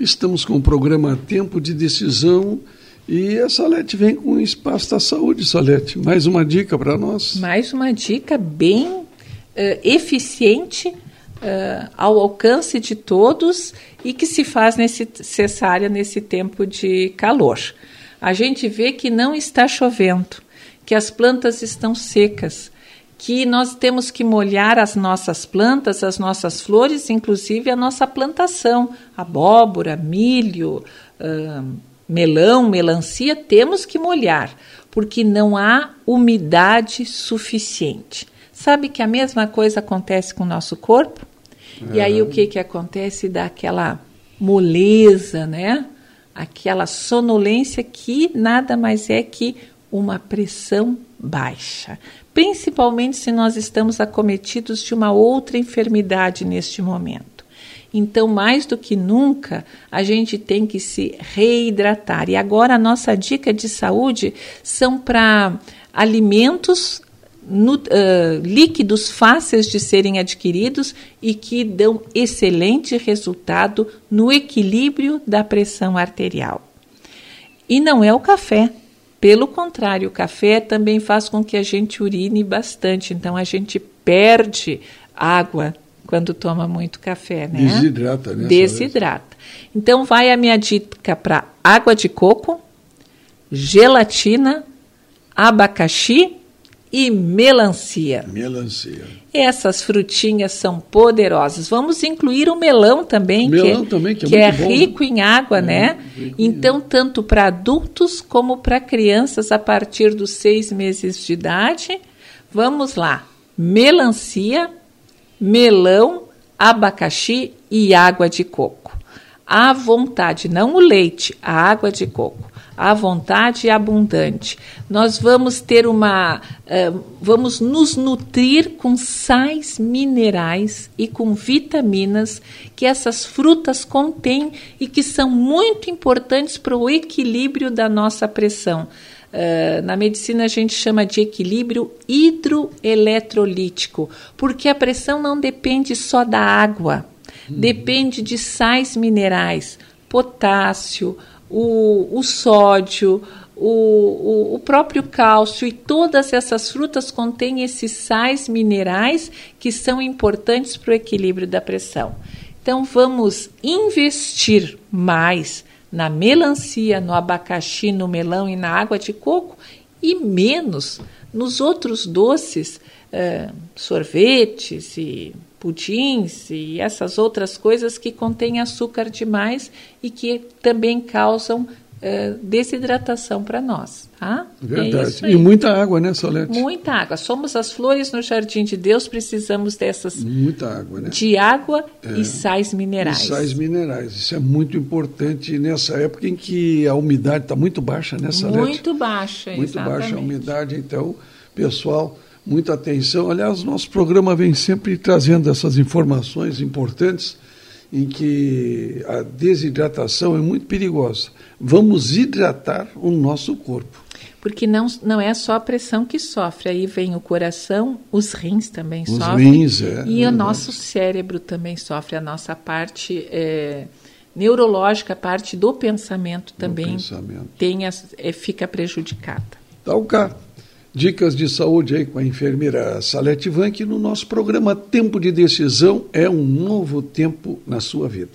Estamos com o programa Tempo de Decisão e a Salete vem com o Espaço da Saúde, Salete. Mais uma dica para nós? Mais uma dica bem uh, eficiente, uh, ao alcance de todos e que se faz necessária nesse tempo de calor. A gente vê que não está chovendo, que as plantas estão secas, que nós temos que molhar as nossas plantas, as nossas flores, inclusive a nossa plantação, abóbora, milho, melão, melancia, temos que molhar, porque não há umidade suficiente. Sabe que a mesma coisa acontece com o nosso corpo? É. E aí o que, que acontece? Dá aquela moleza, né? Aquela sonolência que nada mais é que uma pressão baixa principalmente se nós estamos acometidos de uma outra enfermidade neste momento. Então, mais do que nunca, a gente tem que se reidratar. E agora a nossa dica de saúde são para alimentos no, uh, líquidos fáceis de serem adquiridos e que dão excelente resultado no equilíbrio da pressão arterial. E não é o café. Pelo contrário, o café também faz com que a gente urine bastante, então a gente perde água quando toma muito café, né? Desidrata, né? Desidrata. Então vai a minha dica para água de coco, gelatina, abacaxi e melancia. Melancia. Essas frutinhas são poderosas. Vamos incluir o melão também, melão que, também, que é, que é rico em água, é, né? Então, tanto para adultos como para crianças a partir dos seis meses de idade. Vamos lá: melancia, melão, abacaxi e água de coco. À vontade, não o leite, a água de coco à vontade e abundante. Nós vamos ter uma. Uh, vamos nos nutrir com sais minerais e com vitaminas que essas frutas contêm e que são muito importantes para o equilíbrio da nossa pressão. Uh, na medicina a gente chama de equilíbrio hidroeletrolítico, porque a pressão não depende só da água. Depende de sais minerais, potássio, o, o sódio, o, o, o, próprio cálcio e todas essas frutas contêm esses sais minerais que são importantes para o equilíbrio da pressão. Então vamos investir mais na melancia, no abacaxi, no melão e na água de coco e menos nos outros doces, uh, sorvetes e pudins e essas outras coisas que contêm açúcar demais e que também causam uh, desidratação para nós. Tá? Verdade. É e muita água, né, Solete? Muita água. Somos as flores no jardim de Deus, precisamos dessas. Muita água, né? De água é. e sais minerais. E sais minerais. Isso é muito importante nessa época em que a umidade está muito baixa, né, Solete? Muito baixa, Muito exatamente. baixa a umidade, então, pessoal muita atenção. Aliás, nosso programa vem sempre trazendo essas informações importantes em que a desidratação é muito perigosa. Vamos hidratar o nosso corpo. Porque não, não é só a pressão que sofre, aí vem o coração, os rins também os sofrem. Rins, é, e é o nosso cérebro também sofre, a nossa parte é, neurológica, a parte do pensamento também do pensamento. Tem, é, fica prejudicada. Tá, o cara. Dicas de saúde aí com a enfermeira Salete Vanck no nosso programa Tempo de Decisão é um novo tempo na sua vida.